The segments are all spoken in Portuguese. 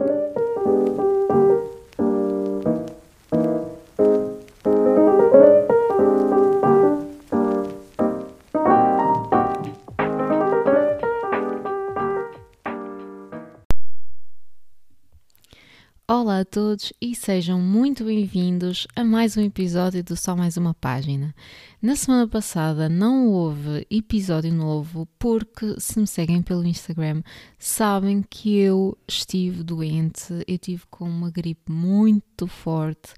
Olá a todos e sejam muito bem-vindos a mais um episódio do Só Mais Uma Página. Na semana passada não houve episódio novo porque, se me seguem pelo Instagram, sabem que eu estive doente, eu tive com uma gripe muito forte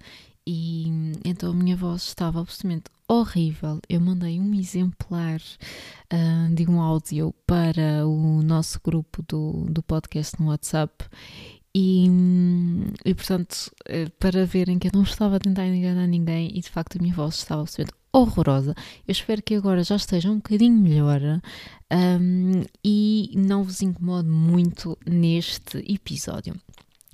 e então a minha voz estava absolutamente horrível. Eu mandei um exemplar uh, de um áudio para o nosso grupo do, do podcast no WhatsApp e, e, portanto, eh, para verem que eu não estava a tentar enganar ninguém e de facto a minha voz estava absolutamente horrorosa. Eu espero que agora já esteja um bocadinho melhor um, e não vos incomode muito neste episódio.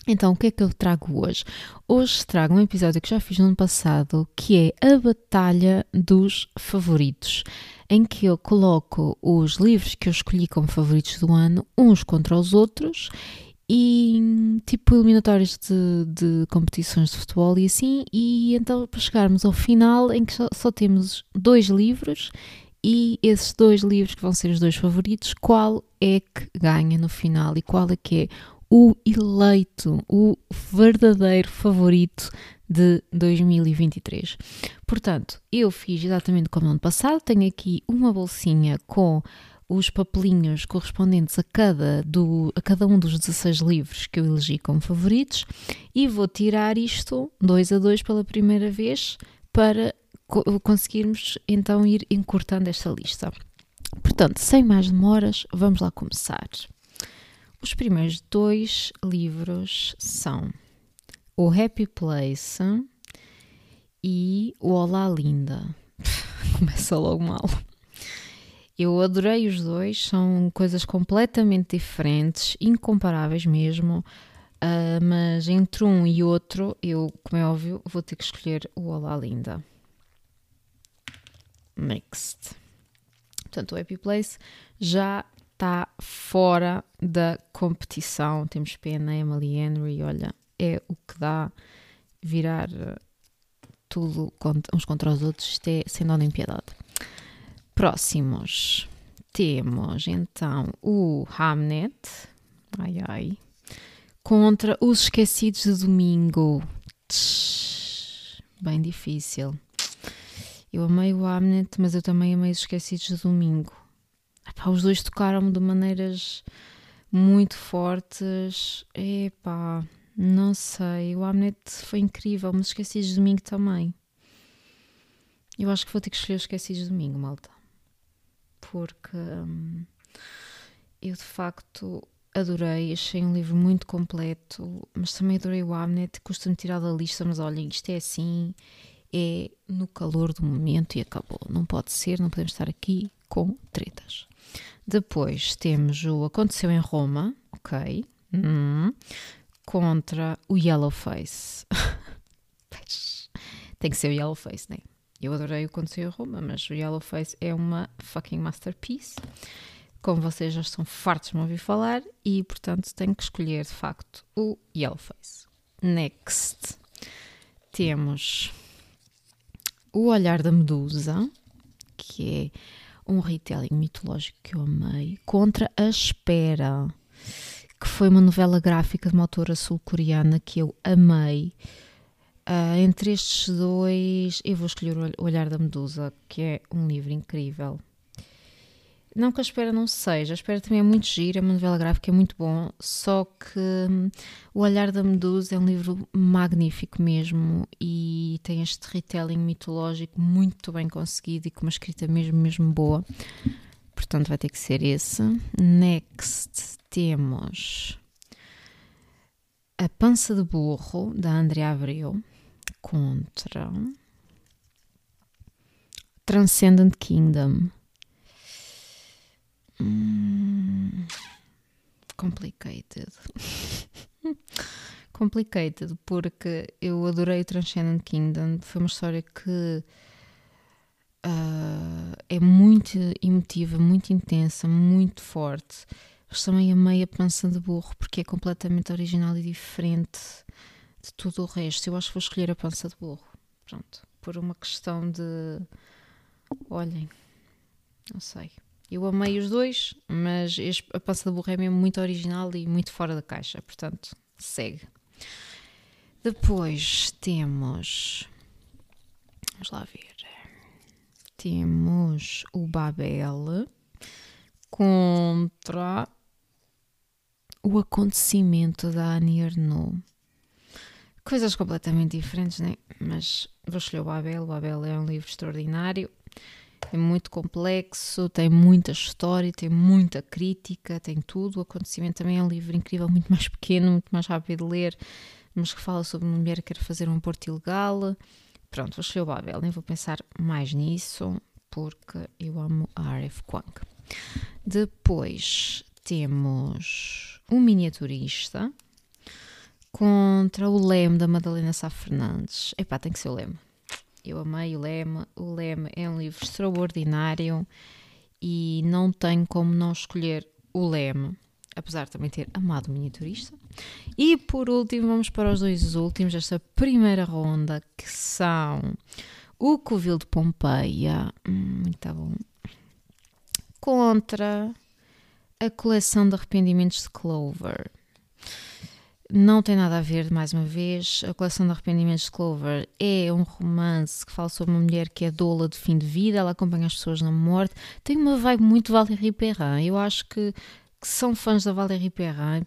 Então, o que é que eu trago hoje? Hoje trago um episódio que já fiz no ano passado, que é a Batalha dos Favoritos, em que eu coloco os livros que eu escolhi como favoritos do ano uns contra os outros e tipo eliminatórios de, de, competições de futebol e assim, e então para chegarmos ao final em que só, só, temos dois livros. E esses dois livros que vão ser os dois favoritos, qual é que ganha no final? E qual é que é o eleito, o verdadeiro favorito de 2023. Portanto, eu fiz exatamente como no ano passado, tenho aqui uma bolsinha com os papelinhos correspondentes a cada, do, a cada um dos 16 livros que eu elegi como favoritos e vou tirar isto dois a dois pela primeira vez para conseguirmos então ir encurtando esta lista. Portanto, sem mais demoras, vamos lá começar. Os primeiros dois livros são O Happy Place e O Olá Linda. Começa logo mal. Eu adorei os dois, são coisas completamente diferentes, incomparáveis mesmo. Uh, mas entre um e outro, eu, como é óbvio, vou ter que escolher o Olá Linda. Next. Portanto, o Happy Place já está fora da competição. Temos pena, Emily Henry, olha, é o que dá virar tudo uns contra os outros, isto é sem dó piedade. Próximos temos então o Hamnet, ai ai, contra os Esquecidos de Domingo. Bem difícil. Eu amei o Hamnet, mas eu também amei os Esquecidos de Domingo. Epá, os dois tocaram-me de maneiras muito fortes. Epá, não sei. O Hamnet foi incrível, mas Esquecidos de Domingo também. Eu acho que vou ter que escolher os Esquecidos de Domingo, malta porque hum, eu de facto adorei, achei um livro muito completo, mas também adorei o Amnet, custa-me tirar da lista, mas olha, isto é assim, é no calor do momento e acabou. Não pode ser, não podemos estar aqui com tretas. Depois temos o Aconteceu em Roma, ok, hum, contra o Yellowface. Tem que ser o Yellowface, né? Eu adorei o Aconteceu em Roma, mas o Yellowface é uma fucking masterpiece. Como vocês já estão fartos de me ouvir falar, e portanto tenho que escolher de facto o Yellowface. Next temos O Olhar da Medusa, que é um retelling mitológico que eu amei, contra a Espera, que foi uma novela gráfica de uma autora sul-coreana que eu amei Uh, entre estes dois, eu vou escolher O Olhar da Medusa, que é um livro incrível. Não que a espera não seja, a espera também é muito gira, é uma novela gráfica, é muito bom, só que hum, O Olhar da Medusa é um livro magnífico mesmo e tem este retelling mitológico muito bem conseguido e com uma escrita mesmo, mesmo boa. Portanto, vai ter que ser esse. Next temos A Pança de Burro, da Andrea Abreu contra Transcendent Kingdom. Hum, complicated. complicated, porque eu adorei Transcendent Kingdom. Foi uma história que uh, é muito emotiva, muito intensa, muito forte. Mas também amei a pança de burro porque é completamente original e diferente de tudo o resto. Eu acho que vou escolher a pança de burro. Pronto. Por uma questão de. Olhem, não sei. Eu amei os dois, mas a pança de burro é mesmo muito original e muito fora da caixa. Portanto, segue. Depois temos. Vamos lá ver. Temos o Babel contra o acontecimento da Annie Ernaux. Coisas completamente diferentes, né? Mas vou escolher o Babel. O Babel é um livro extraordinário. É muito complexo, tem muita história, tem muita crítica, tem tudo. O acontecimento também é um livro incrível, muito mais pequeno, muito mais rápido de ler, mas que fala sobre uma mulher que quer fazer um aborto ilegal. Pronto, vou escolher o Babel, nem vou pensar mais nisso, porque eu amo a R.F. Kwang. Depois temos um miniaturista contra o Leme da Madalena Sá Fernandes. Epá, tem que ser o Leme. Eu amei o Leme. O Leme é um livro extraordinário e não tenho como não escolher o Leme, apesar de também ter amado o miniaturista. E por último, vamos para os dois últimos desta primeira ronda, que são o Covil de Pompeia, hum, muito bom, contra a coleção de arrependimentos de Clover. Não tem nada a ver, mais uma vez. A coleção de arrependimentos de Clover é um romance que fala sobre uma mulher que é doula de fim de vida, ela acompanha as pessoas na morte. Tem uma vibe muito Valérie Perrin. Eu acho que que são fãs da Valérie Perrin,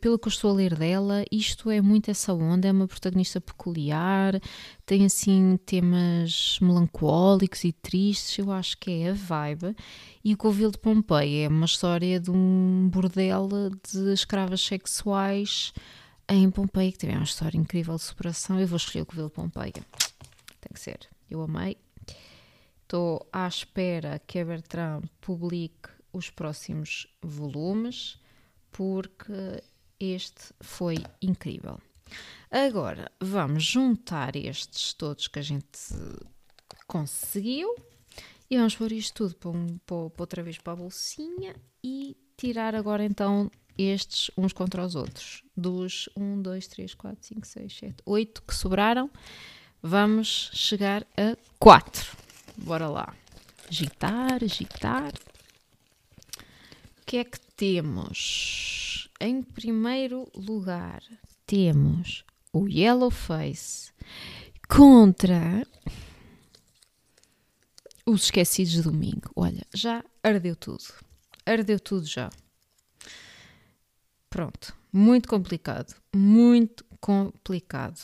pelo que eu estou a ler dela, isto é muito essa onda, é uma protagonista peculiar, tem assim temas melancólicos e tristes, eu acho que é a vibe. E o Covil de Pompeia é uma história de um bordel de escravas sexuais em Pompeia, que também é uma história incrível de superação. Eu vou escolher o Covil de Pompeia. Tem que ser. Eu amei. Estou à espera que a Bertrand publique os próximos volumes, porque este foi incrível. Agora vamos juntar estes todos que a gente conseguiu e vamos pôr isto tudo para, um, para, outra vez para a bolsinha e tirar agora então estes uns contra os outros. Dos 1, 2, 3, 4, 5, 6, 7, 8 que sobraram, vamos chegar a 4. Bora lá. Agitar, agitar que é que temos? Em primeiro lugar, temos o Yellow Face contra os Esquecidos de Domingo. Olha, já ardeu tudo. Ardeu tudo já. Pronto. Muito complicado. Muito complicado.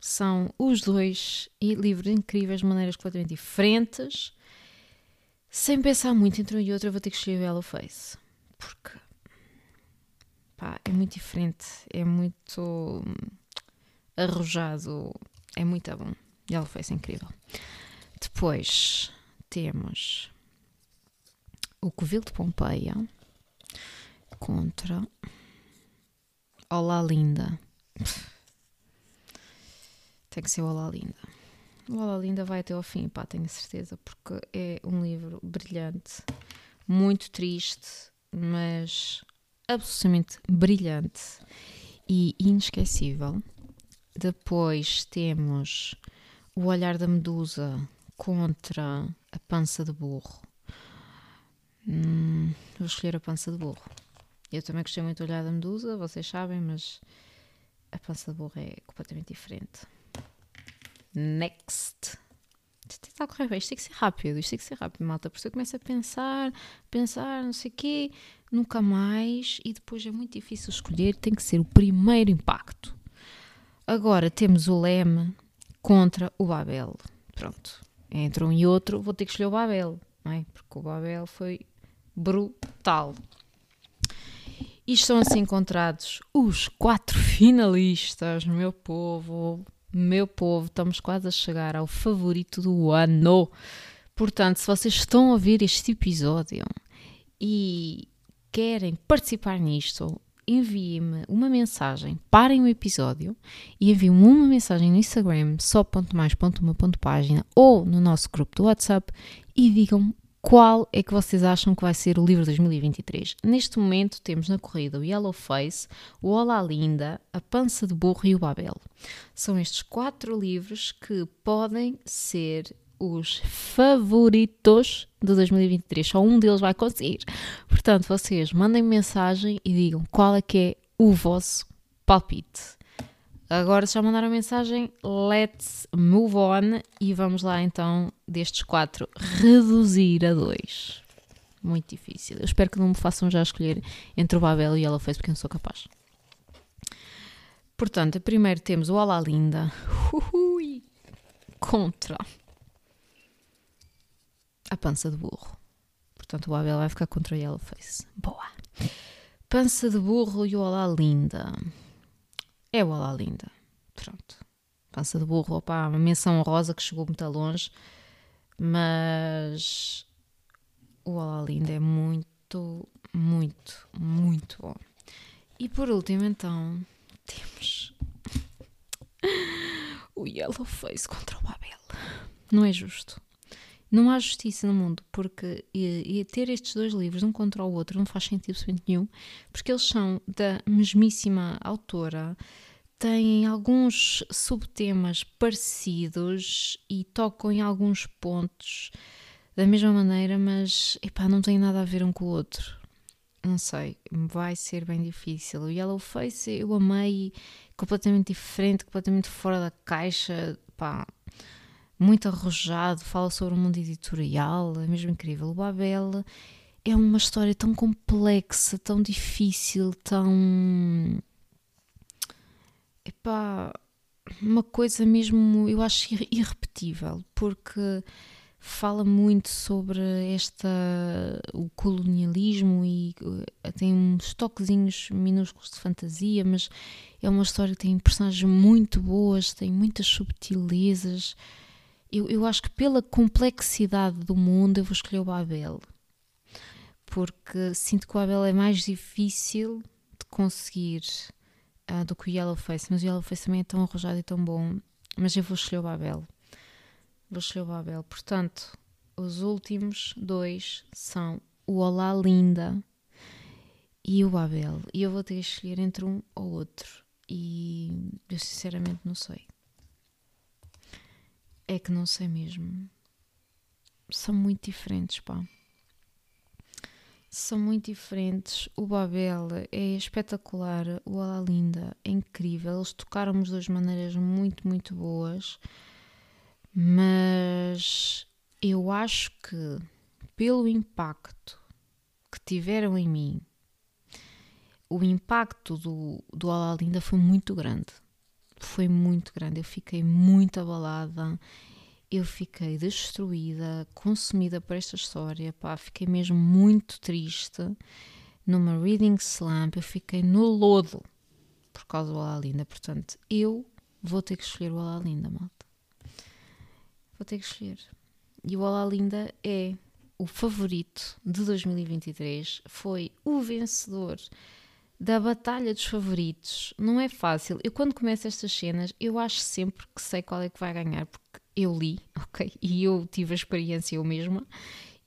São os dois livros incríveis de maneiras completamente diferentes sem pensar muito entre um e outro, eu vou ter que escolher o Yellow Face. Porque pá, é muito diferente, é muito arrojado, é muito bom. Yellow Face é incrível. Depois temos o Covil de Pompeia contra Olá Linda. Tem que ser Olá Linda. Olá Linda vai até ao fim, pá, tenho certeza, porque é um livro brilhante, muito triste, mas absolutamente brilhante e inesquecível. Depois temos O Olhar da Medusa contra a Pança de Burro. Hum, vou escolher a Pança de Burro. Eu também gostei muito do Olhar da Medusa, vocês sabem, mas a Pança de Burro é completamente diferente. Next. Isto está a correr bem, isto tem que ser rápido, isto tem que ser rápido, malta. Por isso eu começo a pensar, pensar, não sei o quê, nunca mais, e depois é muito difícil escolher, tem que ser o primeiro impacto. Agora temos o Leme contra o Babel. Pronto, entre um e outro vou ter que escolher o Babel, não é? Porque o Babel foi brutal. E estão assim encontrados os quatro finalistas, meu povo. Meu povo, estamos quase a chegar ao favorito do ano. Portanto, se vocês estão a ouvir este episódio e querem participar nisto, enviem-me uma mensagem, parem o episódio e enviem-me uma mensagem no Instagram, só ponto mais ponto uma ponto página ou no nosso grupo do WhatsApp e digam qual é que vocês acham que vai ser o livro de 2023? Neste momento temos na corrida o Yellow Face, o Olá Linda, a Pança de Burro e o Babel. São estes quatro livros que podem ser os favoritos de 2023. Só um deles vai conseguir. Portanto, vocês mandem mensagem e digam qual é que é o vosso palpite. Agora já mandaram mensagem, let's move on e vamos lá então destes quatro reduzir a dois. Muito difícil. Eu espero que não me façam já escolher entre o Babel e ela fez porque eu não sou capaz. Portanto, primeiro temos o Olá Linda Ui. contra a pança de burro. Portanto, o Babel vai ficar contra o Yellowface. Boa. Pança de burro e o Olá Linda. É o Olá Linda. Pronto. Pança de burro, opa, uma menção rosa que chegou muito longe, mas o Olá Linda é muito, muito, muito bom. E por último, então, temos o Yellow Face contra o Babel. Não é justo. Não há justiça no mundo, porque e, e ter estes dois livros um contra o outro não faz sentido nenhum, porque eles são da mesmíssima autora, têm alguns subtemas parecidos e tocam em alguns pontos da mesma maneira, mas epá, não tem nada a ver um com o outro. Não sei, vai ser bem difícil. O Yellow Face eu amei, completamente diferente, completamente fora da caixa, pá, muito arrojado, fala sobre o mundo editorial, é mesmo incrível. O Babel é uma história tão complexa, tão difícil, tão. Epá, uma coisa mesmo, eu acho irrepetível, porque fala muito sobre esta o colonialismo e uh, tem uns toquezinhos minúsculos de fantasia, mas é uma história que tem personagens muito boas, tem muitas subtilezas eu, eu acho que pela complexidade do mundo eu vou escolher o Babel. Porque sinto que o Babel é mais difícil de conseguir uh, do que o Yellowface. Mas o Yellowface também é tão arrojado e tão bom. Mas eu vou escolher o Babel. Vou escolher o Babel. Portanto, os últimos dois são o Olá Linda e o Babel. E eu vou ter que escolher entre um ou outro. E eu sinceramente não sei. É que não sei mesmo. São muito diferentes, pá. São muito diferentes. O Babel é espetacular. O Ala Linda é incrível. Eles tocaram-me de duas maneiras muito, muito boas. Mas eu acho que, pelo impacto que tiveram em mim, o impacto do, do Ala Linda foi muito grande foi muito grande. Eu fiquei muito abalada, eu fiquei destruída, consumida por esta história. Pá, fiquei mesmo muito triste. Numa reading slump, eu fiquei no lodo por causa do Olá Linda. Portanto, eu vou ter que escolher o Olá Linda, malta. Vou ter que escolher. E o Olá Linda é o favorito de 2023, foi o vencedor da batalha dos favoritos. Não é fácil. Eu, quando começo estas cenas, eu acho sempre que sei qual é que vai ganhar, porque eu li, ok? E eu tive a experiência eu mesma,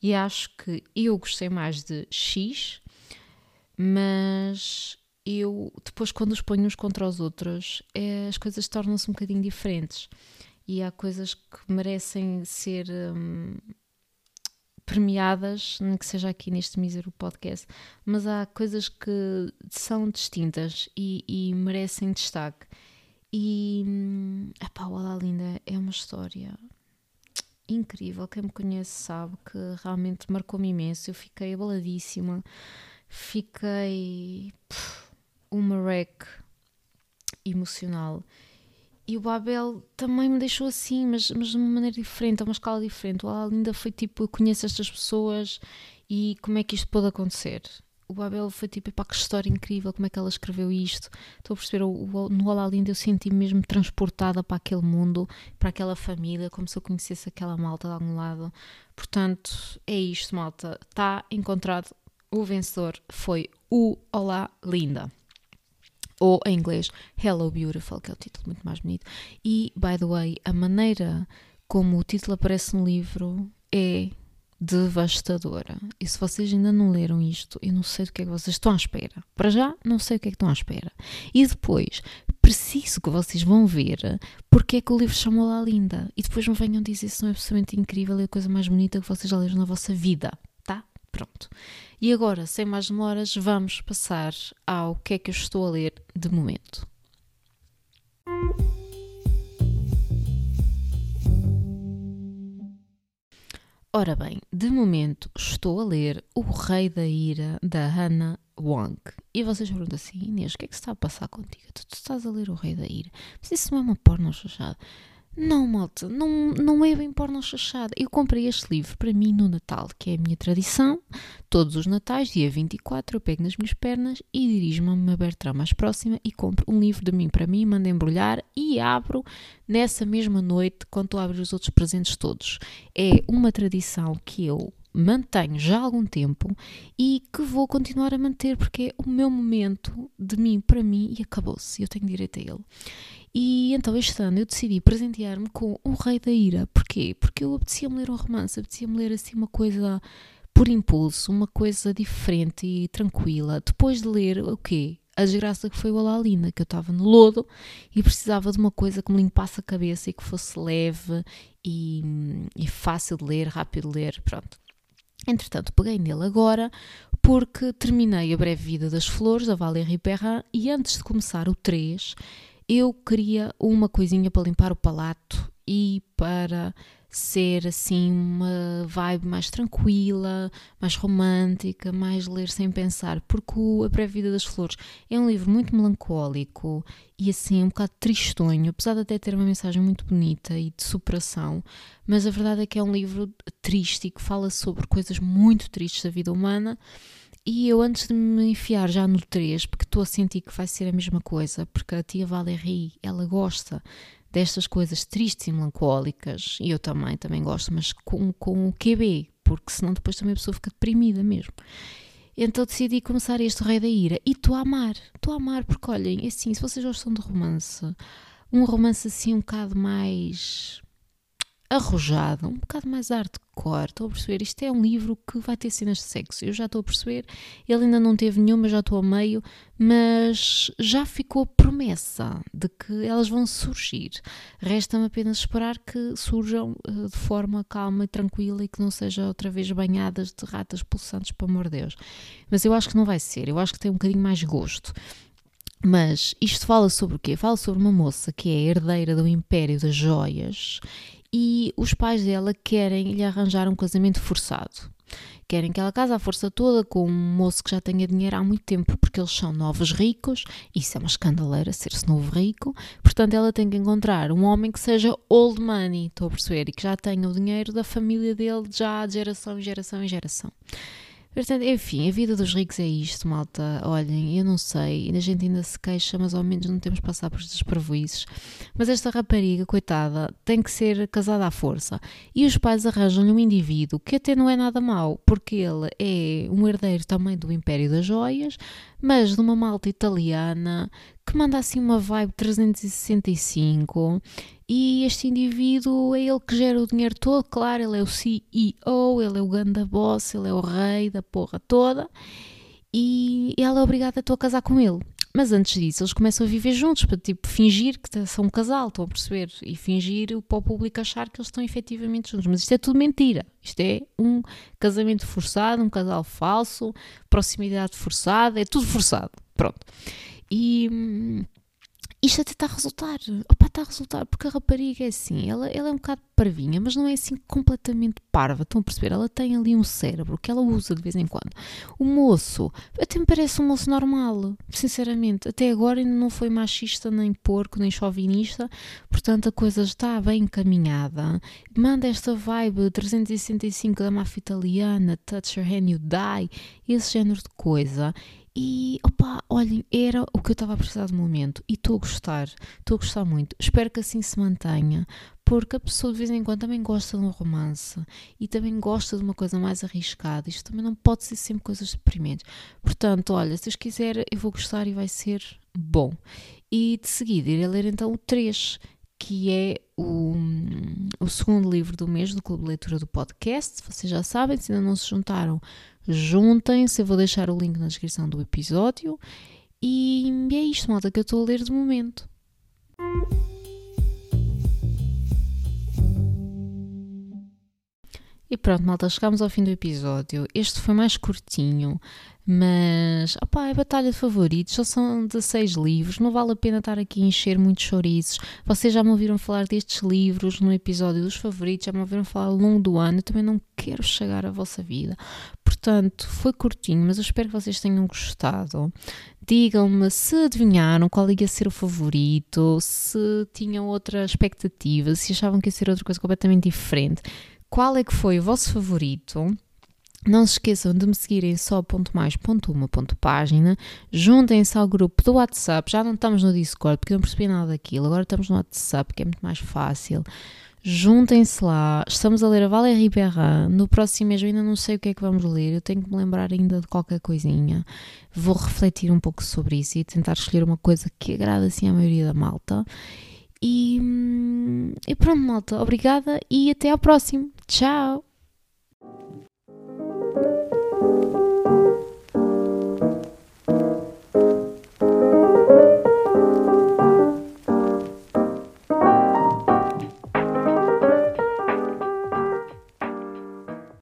e acho que eu gostei mais de X, mas eu, depois, quando os ponho uns contra os outros, é, as coisas tornam-se um bocadinho diferentes. E há coisas que merecem ser. Hum, premiadas, nem que seja aqui neste mísero podcast, mas há coisas que são distintas e, e merecem destaque. E o Olá Linda é uma história incrível. Quem me conhece sabe que realmente marcou-me imenso. Eu fiquei abaladíssima, fiquei pff, uma wreck emocional. E o Babel também me deixou assim, mas, mas de uma maneira diferente, a uma escala diferente. O ainda foi tipo, eu conheço estas pessoas e como é que isto pode acontecer? O Babel foi tipo, epá, que história incrível, como é que ela escreveu isto. Estou a perceber, o, o, no Linda eu senti-me mesmo transportada para aquele mundo, para aquela família, como se eu conhecesse aquela malta de algum lado. Portanto, é isto, malta. Está encontrado o vencedor, foi o Olá Linda ou em inglês Hello Beautiful, que é o título muito mais bonito. E, by the way, a maneira como o título aparece no livro é devastadora. E se vocês ainda não leram isto, eu não sei do que é que vocês estão à espera. Para já, não sei o que é que estão à espera. E depois, preciso que vocês vão ver porque é que o livro chamou lá linda. E depois me venham dizer se não é absolutamente incrível e a coisa mais bonita que vocês já leram na vossa vida? Pronto. E agora, sem mais demoras, vamos passar ao que é que eu estou a ler de momento. Ora bem, de momento estou a ler O Rei da Ira da Hannah Wong. E vocês perguntam assim, Inês, o que é que está a passar contigo? Tu, estás a ler O Rei da Ira. Mas isso não é uma porno. Não, malta, não, não é bem porno chachada. Eu comprei este livro para mim no Natal, que é a minha tradição. Todos os Natais, dia 24, eu pego nas minhas pernas e dirijo-me a uma Bertrand mais próxima e compro um livro de mim para mim, mando embrulhar e abro nessa mesma noite quando estou a abrir os outros presentes todos. É uma tradição que eu mantenho já há algum tempo e que vou continuar a manter porque é o meu momento de mim para mim e acabou-se. Eu tenho direito a ele. E então este ano eu decidi presentear-me com O Rei da Ira. Porquê? Porque eu apetecia-me ler um romance, apetecia-me ler assim uma coisa por impulso, uma coisa diferente e tranquila. Depois de ler o quê? A desgraça que foi o Alalina, que eu estava no lodo e precisava de uma coisa que me limpasse a cabeça e que fosse leve e, e fácil de ler, rápido de ler, pronto. Entretanto, peguei nele agora porque terminei A Breve Vida das Flores, da Valérie Perrin, e antes de começar o 3, eu queria uma coisinha para limpar o palato e para ser assim uma vibe mais tranquila, mais romântica, mais ler sem pensar, porque A Pré-Vida das Flores é um livro muito melancólico e assim um bocado tristonho, apesar de até ter uma mensagem muito bonita e de superação, mas a verdade é que é um livro triste e que fala sobre coisas muito tristes da vida humana e eu, antes de me enfiar já no 3, porque estou a sentir que vai ser a mesma coisa, porque a tia Valérie, ela gosta destas coisas tristes e melancólicas, e eu também, também gosto, mas com, com o QB, porque senão depois também a pessoa fica deprimida mesmo. Então decidi começar este Rei da Ira, e estou a amar, estou a amar, porque olhem, é assim, se vocês gostam de romance, um romance assim um bocado mais arrojado, um bocado mais hardcore. Estou a perceber? Isto é um livro que vai ter cenas de sexo. Eu já estou a perceber. Ele ainda não teve nenhuma, já estou a meio, mas já ficou promessa de que elas vão surgir. Resta-me apenas esperar que surjam uh, de forma calma e tranquila e que não sejam outra vez banhadas de ratas pulsantes, pelo amor de Deus. Mas eu acho que não vai ser. Eu acho que tem um bocadinho mais gosto. Mas isto fala sobre o quê? Fala sobre uma moça que é herdeira do Império das Joias e os pais dela querem lhe arranjar um casamento forçado. Querem que ela case à força toda com um moço que já tenha dinheiro há muito tempo, porque eles são novos ricos. Isso é uma escandaleira, ser-se novo rico. Portanto, ela tem que encontrar um homem que seja old money, estou a perceber, e que já tenha o dinheiro da família dele já de geração em geração em geração. Portanto, enfim, a vida dos ricos é isto, malta. Olhem, eu não sei, a gente ainda se queixa, mas ao menos não temos passar por estes prejuízos. Mas esta rapariga, coitada, tem que ser casada à força. E os pais arranjam-lhe um indivíduo que até não é nada mau, porque ele é um herdeiro também do Império das Joias, mas de uma malta italiana que manda assim uma vibe 365 e este indivíduo é ele que gera o dinheiro todo, claro, ele é o CEO, ele é o ganda boss, ele é o rei da porra toda e ela é obrigada a, a casar com ele. Mas antes disso, eles começam a viver juntos, para tipo fingir que são um casal, estão a perceber? E fingir para o público achar que eles estão efetivamente juntos. Mas isto é tudo mentira. Isto é um casamento forçado, um casal falso, proximidade forçada, é tudo forçado. Pronto. E hum, isto até está a resultar. Opa, está a resultar, porque a rapariga é assim, ela, ela é um bocado parvinha, mas não é assim completamente parva. Estão a perceber? Ela tem ali um cérebro que ela usa de vez em quando. O moço, até me parece um moço normal, sinceramente. Até agora ainda não foi machista, nem porco, nem chauvinista, portanto a coisa está bem encaminhada. Manda esta vibe 365 da máfia italiana, Touch Your Hand You Die, esse género de coisa. E opa, olhem, era o que eu estava a precisar de momento e estou a gostar, estou a gostar muito. Espero que assim se mantenha, porque a pessoa de vez em quando também gosta de um romance e também gosta de uma coisa mais arriscada. Isto também não pode ser sempre coisas deprimentes. Portanto, olha, se eu quiser, eu vou gostar e vai ser bom. E de seguida irei ler então o 3, que é o, o segundo livro do mês do Clube de Leitura do podcast. Vocês já sabem, se ainda não se juntaram, juntem-se. Eu vou deixar o link na descrição do episódio. E é isto, malta, que eu estou a ler de momento. E pronto, malta, chegamos ao fim do episódio. Este foi mais curtinho, mas opá, é batalha de favoritos, só são 16 livros, não vale a pena estar aqui a encher muitos chouriços. Vocês já me ouviram falar destes livros no episódio dos favoritos, já me ouviram falar ao longo do ano, eu também não quero chegar à vossa vida. Portanto, foi curtinho, mas eu espero que vocês tenham gostado. Digam-me se adivinharam qual ia ser o favorito, se tinham outra expectativa, se achavam que ia ser outra coisa completamente diferente qual é que foi o vosso favorito. Não se esqueçam de me seguirem só ponto mais ponto uma ponto página. Juntem-se ao grupo do WhatsApp. Já não estamos no Discord porque eu não percebi nada daquilo. Agora estamos no WhatsApp que é muito mais fácil. Juntem-se lá. Estamos a ler a Valérie Perrin. No próximo mês eu ainda não sei o que é que vamos ler. Eu tenho que me lembrar ainda de qualquer coisinha. Vou refletir um pouco sobre isso e tentar escolher uma coisa que agrada assim à maioria da malta. E, hum, e pronto, malta. Obrigada e até ao próximo. Ciao!